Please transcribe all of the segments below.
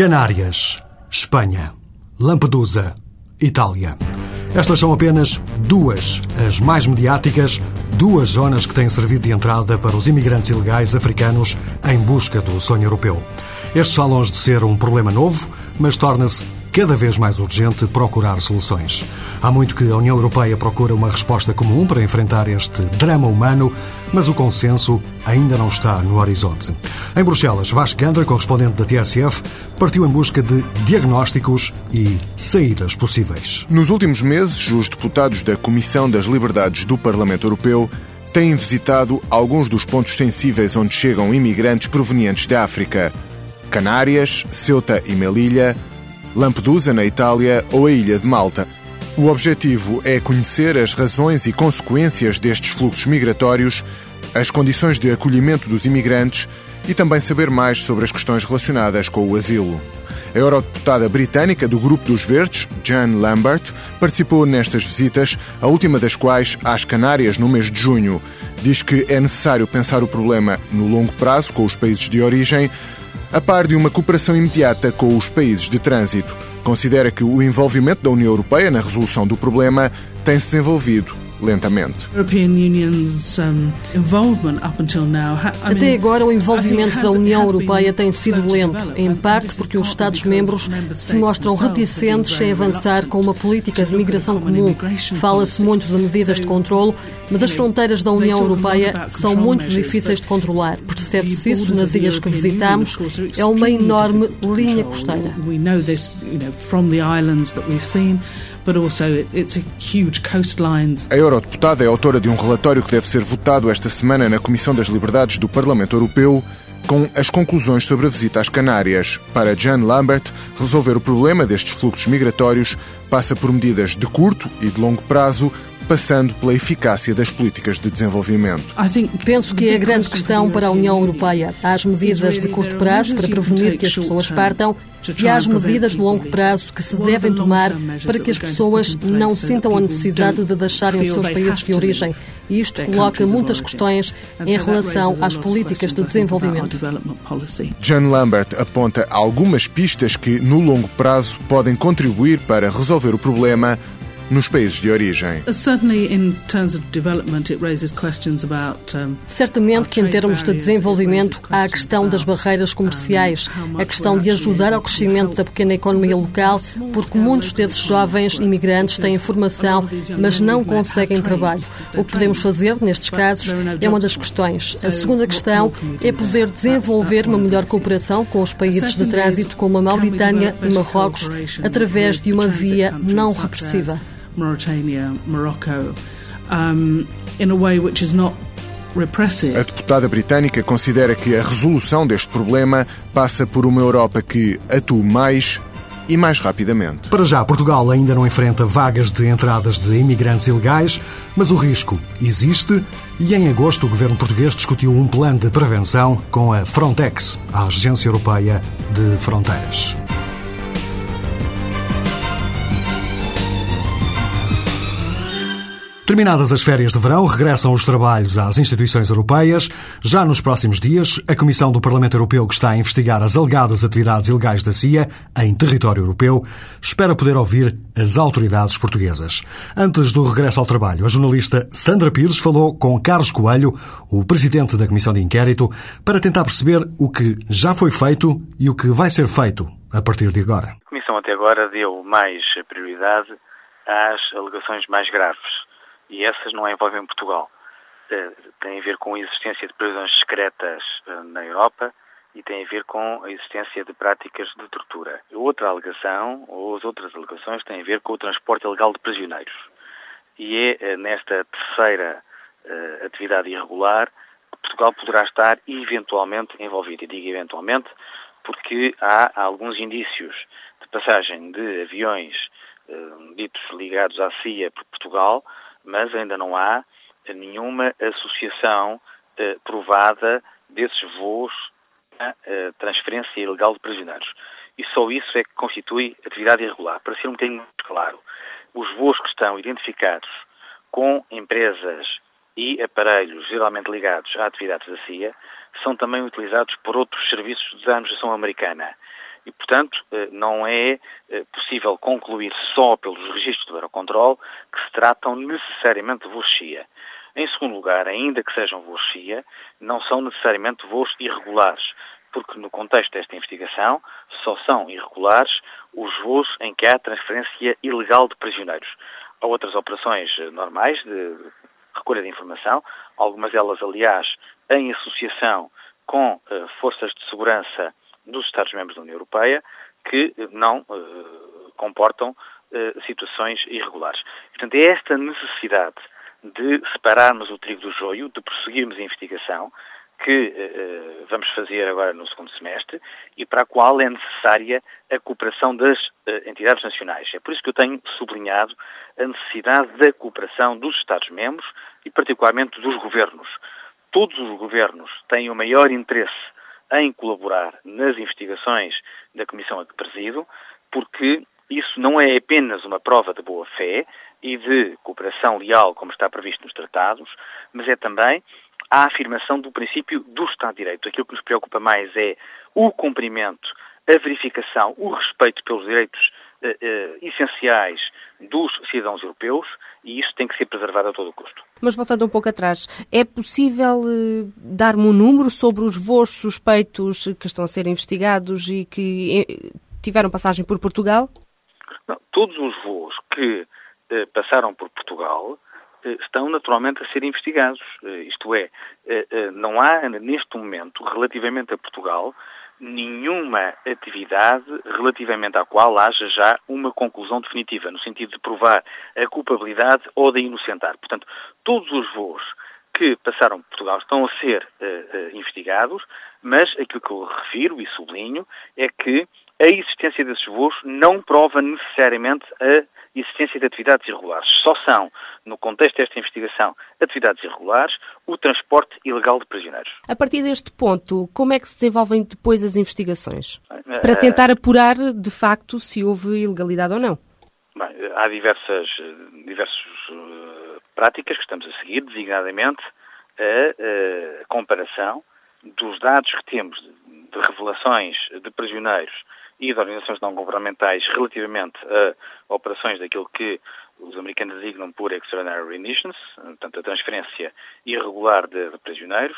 Canárias, Espanha, Lampedusa, Itália. Estas são apenas duas, as mais mediáticas, duas zonas que têm servido de entrada para os imigrantes ilegais africanos em busca do sonho europeu. Estes salões de ser um problema novo, mas torna-se cada vez mais urgente procurar soluções. Há muito que a União Europeia procura uma resposta comum para enfrentar este drama humano, mas o consenso ainda não está no horizonte. Em Bruxelas, Vasco Gandra, correspondente da TSF, partiu em busca de diagnósticos e saídas possíveis. Nos últimos meses, os deputados da Comissão das Liberdades do Parlamento Europeu têm visitado alguns dos pontos sensíveis onde chegam imigrantes provenientes da África. Canárias, Ceuta e Melilla, Lampedusa, na Itália, ou a Ilha de Malta. O objetivo é conhecer as razões e consequências destes fluxos migratórios, as condições de acolhimento dos imigrantes e também saber mais sobre as questões relacionadas com o asilo. A eurodeputada britânica do Grupo dos Verdes, Jan Lambert, participou nestas visitas, a última das quais às Canárias no mês de junho. Diz que é necessário pensar o problema no longo prazo com os países de origem, a par de uma cooperação imediata com os países de trânsito. Considera que o envolvimento da União Europeia na resolução do problema tem-se desenvolvido lentamente. Até agora, o envolvimento da União Europeia tem sido lento, em parte porque os Estados-membros se mostram reticentes em avançar com uma política de migração comum. Fala-se muito de medidas de controlo, mas as fronteiras da União Europeia são muito difíceis de controlar. Percebe-se isso nas ilhas que visitamos. É uma enorme linha costeira but also it's a huge coastlines. A eurodeputada é autora de um relatório que deve ser votado esta semana na Comissão das Liberdades do Parlamento Europeu com as conclusões sobre a visita às Canárias. Para Jan Lambert, resolver o problema destes fluxos migratórios passa por medidas de curto e de longo prazo passando pela eficácia das políticas de desenvolvimento. Penso que é a grande questão para a União Europeia. Há as medidas de curto prazo para prevenir que as pessoas partam e há as medidas de longo prazo que se devem tomar para que as pessoas não sintam a necessidade de deixarem os seus países de origem. E isto coloca muitas questões em relação às políticas de desenvolvimento. John Lambert aponta algumas pistas que, no longo prazo, podem contribuir para resolver o problema nos países de origem. Certamente que, em termos de desenvolvimento, há a questão das barreiras comerciais, a questão de ajudar ao crescimento da pequena economia local, porque muitos desses jovens imigrantes têm formação, mas não conseguem trabalho. O que podemos fazer, nestes casos, é uma das questões. A segunda questão é poder desenvolver uma melhor cooperação com os países de trânsito, como a Mauritânia e Marrocos, através de uma via não repressiva. Mauritania, Morocco, um, in a way which is not a deputada britânica considera que a resolução deste problema passa por uma Europa que atue mais e mais rapidamente. Para já, Portugal ainda não enfrenta vagas de entradas de imigrantes ilegais, mas o risco existe e em agosto o governo português discutiu um plano de prevenção com a Frontex, a Agência Europeia de Fronteiras. Terminadas as férias de verão, regressam os trabalhos às instituições europeias. Já nos próximos dias, a Comissão do Parlamento Europeu, que está a investigar as alegadas atividades ilegais da CIA em território europeu, espera poder ouvir as autoridades portuguesas. Antes do regresso ao trabalho, a jornalista Sandra Pires falou com Carlos Coelho, o presidente da Comissão de Inquérito, para tentar perceber o que já foi feito e o que vai ser feito a partir de agora. A Comissão até agora deu mais prioridade às alegações mais graves e essas não envolvem Portugal. Uh, tem a ver com a existência de prisões secretas uh, na Europa e tem a ver com a existência de práticas de tortura. Outra alegação, ou as outras alegações, têm a ver com o transporte ilegal de prisioneiros. E é uh, nesta terceira atividade irregular que Portugal poderá estar eventualmente envolvido. E digo eventualmente porque há alguns indícios de passagem de aviões ditos ligados à CIA por Portugal, mas ainda não há nenhuma associação eh, provada desses voos na eh, transferência ilegal de prisioneiros. E só isso é que constitui atividade irregular. Para ser um bocadinho mais claro, os voos que estão identificados com empresas e aparelhos geralmente ligados a atividades da CIA são também utilizados por outros serviços da administração americana. E, portanto, não é possível concluir só pelos registros do Eurocontrol que se tratam necessariamente de voos CIA. Em segundo lugar, ainda que sejam voos CIA, não são necessariamente voos irregulares, porque no contexto desta investigação só são irregulares os voos em que há transferência ilegal de prisioneiros. Há outras operações normais de recolha de informação, algumas delas, aliás, em associação com forças de segurança dos Estados-membros da União Europeia, que não uh, comportam uh, situações irregulares. Portanto, é esta necessidade de separarmos o trigo do joio, de prosseguirmos a investigação, que uh, vamos fazer agora no segundo semestre e para a qual é necessária a cooperação das entidades nacionais. É por isso que eu tenho sublinhado a necessidade da cooperação dos Estados-membros e, particularmente, dos governos. Todos os governos têm o maior interesse em colaborar nas investigações da Comissão a que presido, porque isso não é apenas uma prova de boa-fé e de cooperação leal, como está previsto nos tratados, mas é também a afirmação do princípio do Estado de Direito. Aquilo que nos preocupa mais é o cumprimento, a verificação, o respeito pelos direitos essenciais dos cidadãos europeus e isso tem que ser preservado a todo o custo. Mas voltando um pouco atrás, é possível eh, dar-me um número sobre os voos suspeitos que estão a ser investigados e que eh, tiveram passagem por Portugal? Não, todos os voos que eh, passaram por Portugal eh, estão naturalmente a ser investigados. Eh, isto é, eh, não há neste momento, relativamente a Portugal, nenhuma atividade relativamente à qual haja já uma conclusão definitiva, no sentido de provar a culpabilidade ou de inocentar. Portanto, todos os voos que passaram por Portugal estão a ser uh, uh, investigados, mas aquilo que eu refiro e sublinho é que a existência desses voos não prova necessariamente a existência de atividades irregulares. Só são, no contexto desta investigação, atividades irregulares o transporte ilegal de prisioneiros. A partir deste ponto, como é que se desenvolvem depois as investigações? Para tentar apurar, de facto, se houve ilegalidade ou não? Bem, há diversas, diversas uh, práticas que estamos a seguir, designadamente a, a comparação dos dados que temos de, de revelações de prisioneiros e de organizações não governamentais relativamente a operações daquilo que os americanos designam por extraordinary remissions, portanto a transferência irregular de, de prisioneiros,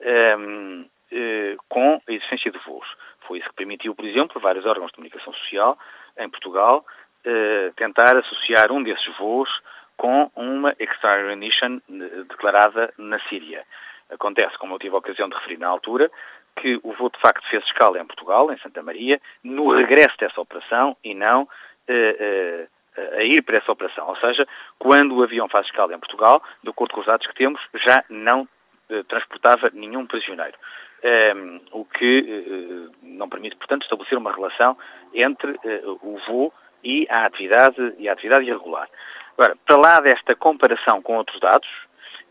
um, ehm, eh, com a existência de voos. Foi isso que permitiu, por exemplo, vários órgãos de comunicação social em Portugal eh, tentar associar um desses voos com uma extraordinary remission eh, declarada na Síria. Acontece, como eu tive a ocasião de referir na altura, que o voo de facto fez escala em Portugal, em Santa Maria, no regresso dessa operação e não uh, uh, a ir para essa operação. Ou seja, quando o avião faz escala em Portugal, de acordo com os dados que temos, já não uh, transportava nenhum prisioneiro. Um, ehm, o que não permite, portanto, estabelecer uma relação entre o voo e a atividade e a atividade irregular. Agora, para lá desta comparação com outros dados,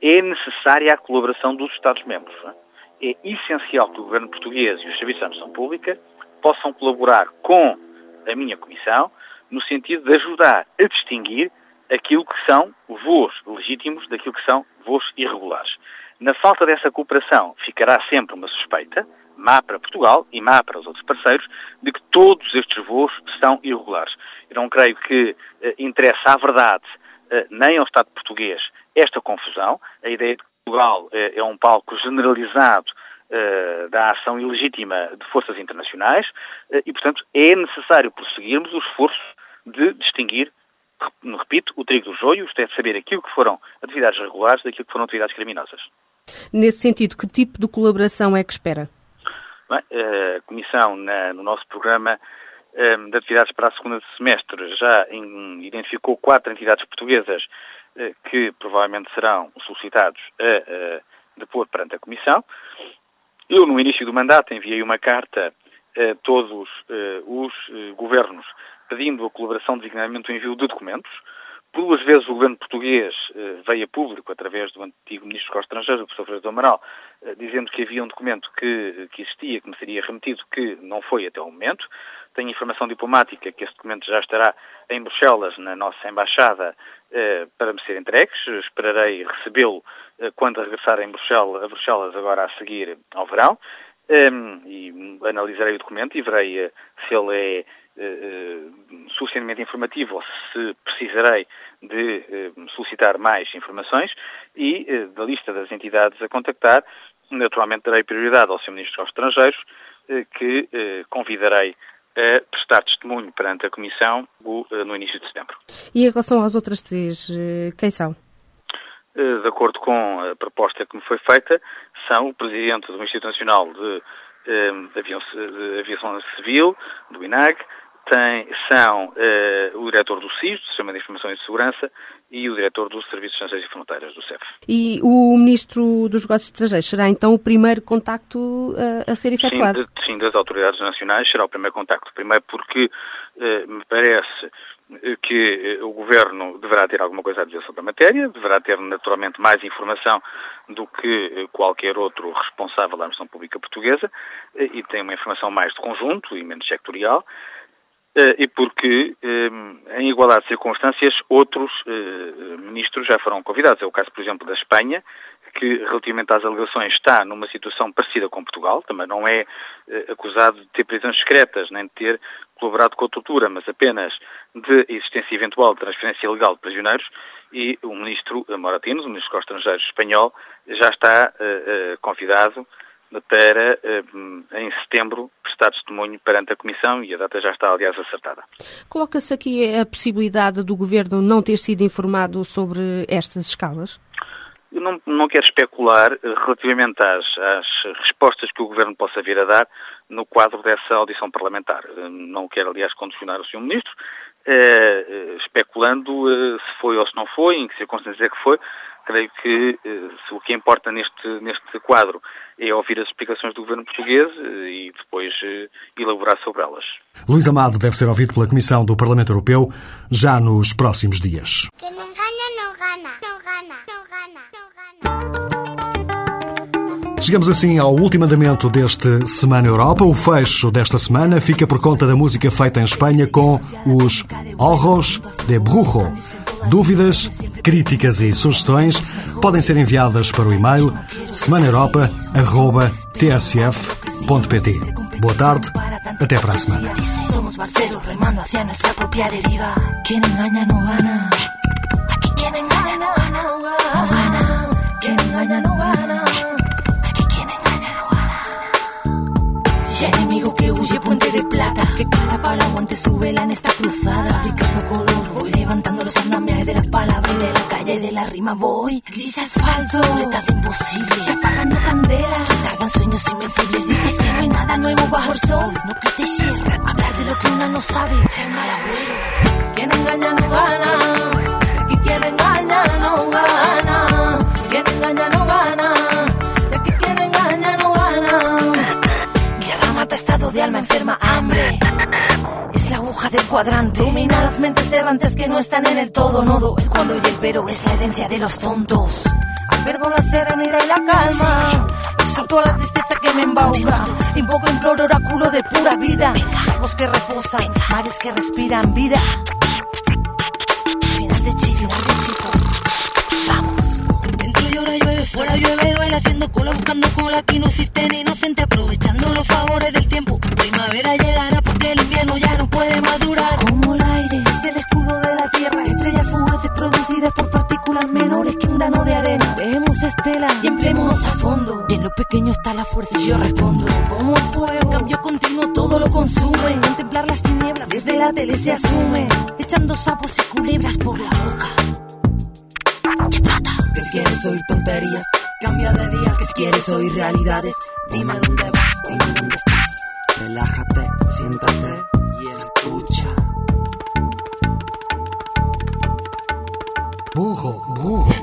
é necessária a colaboração dos Estados-membros. É? É essencial que o governo português e os serviços de administração pública possam colaborar com a minha comissão no sentido de ajudar a distinguir aquilo que são voos legítimos daquilo que são voos irregulares. Na falta dessa cooperação, ficará sempre uma suspeita, má para Portugal e má para os outros parceiros, de que todos estes voos são irregulares. Eu não creio que eh, interessa à verdade eh, nem ao Estado português esta confusão. A ideia de Portugal é, é um palco generalizado uh, da ação ilegítima de forças internacionais uh, e, portanto, é necessário prosseguirmos o esforço de distinguir, repito, o trigo do joio, isto é, de saber aquilo que foram atividades regulares daquilo que foram atividades criminosas. Nesse sentido, que tipo de colaboração é que espera? Bem, a Comissão, na, no nosso programa um, de atividades para a segunda semestre, já identificou quatro entidades portuguesas eh, que provavelmente serão solicitados a, depor perante a Comissão. Eu, no início do mandato, enviei uma carta a todos uh, os uh, governos pedindo a colaboração, designadamente o envio de documentos. Por duas vezes o governo português veio a público, através do antigo ministro dos Estrangeiros, o professor Freire do Amaral, dizendo que havia um documento que, que existia, que me seria remetido, que não foi até o momento. Tenho informação diplomática que esse documento já estará em Bruxelas, na nossa embaixada, eh, para me ser entregues. Esperarei recebê-lo eh, quando regressar em Bruxelas, a Bruxelas agora a seguir ao verão. um, e analisarei o documento e verei uh, se ele é suficientemente informativo ou se precisarei de solicitar mais informações e da lista das entidades a contactar, naturalmente darei prioridade ao Sr. Ministro dos Estrangeiros, que convidarei a prestar testemunho perante a Comissão no início de setembro. E em relação às outras três, quem são? Eh, de acordo com a proposta que me foi feita, são o Presidente do Instituto Nacional de, eh, de Aviação Civil, do INAG, tem, são uh, o diretor do SIS, do Sistema de Informação e Segurança, e o diretor do Serviço de Estrangeiros e Fronteiras, do CEF. E o Ministro dos Negócios Estrangeiros será então o primeiro contacto uh, a ser efetuado? Sim, de, sim, das autoridades nacionais será o primeiro contacto. Primeiro porque uh, me parece que o Governo deverá ter alguma coisa a dizer sobre a matéria, deverá ter naturalmente mais informação do que qualquer outro responsável da Administração Pública Portuguesa e tem uma informação mais de conjunto e menos sectorial. Eh, e porque, eh, em igualdade de circunstâncias, outros eh, ministros já foram convidados. É o caso, por exemplo, da Espanha, que, relativamente às alegações, está numa situação parecida com Portugal, também não é acusado de ter prisões secretas, nem de ter colaborado com a tortura, mas apenas de existência eventual de transferência legal de prisioneiros, e o ministro Moratinos, o ministro dos Estrangeiros espanhol, já está convidado para, em setembro, prestar testemunho perante a Comissão e a data já está, aliás, acertada. Coloca-se aqui a possibilidade do Governo não ter sido informado sobre estas escalas? Eu não, não quero especular eh, relativamente às, às, respostas que o Governo possa vir a dar no quadro dessa audição parlamentar. Eh, não quero, aliás, condicionar o Sr. Ministro, eh, especulando eh, se foi ou se não foi, em que circunstâncias é que foi, creio que eh, o que importa neste, neste quadro é ouvir as explicações do governo português eh, e depois eh, elaborar sobre elas. Luís Amado deve ser ouvido pela Comissão do Parlamento Europeu já nos próximos dias. Quem não ganha, não gana. Chegamos assim ao último andamento deste Semana Europa. O fecho desta semana fica por conta da música feita em Espanha com os Ojos de Brujo. Dúvidas, críticas e sugestões podem ser enviadas para o e-mail semanaeuropa.tsf.pt. Boa tarde, até para a semana. Gana. Que huye puente de plata. Que cada palo aguante su vela en esta cruzada. Aplicando color, voy levantando los andamiajes de las palabras de la calle de la rima voy. Gris asfalto, de imposible. Ya apagando candela. Tardan sueños invencibles. Dices que no hay nada nuevo bajo el sol. No te hierro. Hablar de lo que una no sabe. Trae mal abuelo. Quien engaña no gana. Aquí quien engaña cuadrante. Domina las mentes errantes que no están en el todo nodo. El cuando y el pero es la herencia de los tontos. Albergo la serenidad y la calma. Exhorto a la tristeza que me embauca. Invoco, imploro, oráculo de pura vida. Lagos que reposan, mares que respiran vida. Final de chiste, final de chico. Vamos. Dentro llora, llueve, fuera llueve, duele haciendo cola, buscando cola. Aquí no existe ni inocente, aprovechando los favores del tiempo. Primavera llegará pequeño está la fuerza y yo respondo. Como el fuego, cambio continuo todo lo consume. Contemplar las tinieblas desde la tele se asume. Echando sapos y culebras por la boca. ¡Qué plata! Que si quieres oír tonterías, cambia de día. Que si quieres oír realidades, dime dónde vas, dime dónde estás. Relájate, siéntate y escucha. Burro, burro.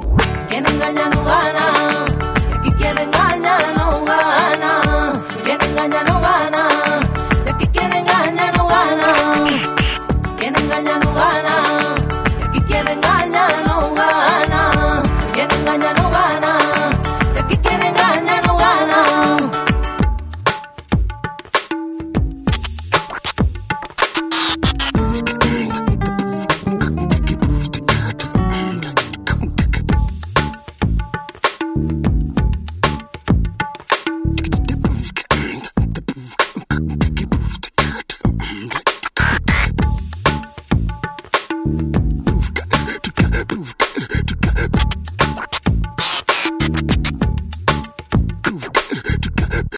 Quien engaña no gana.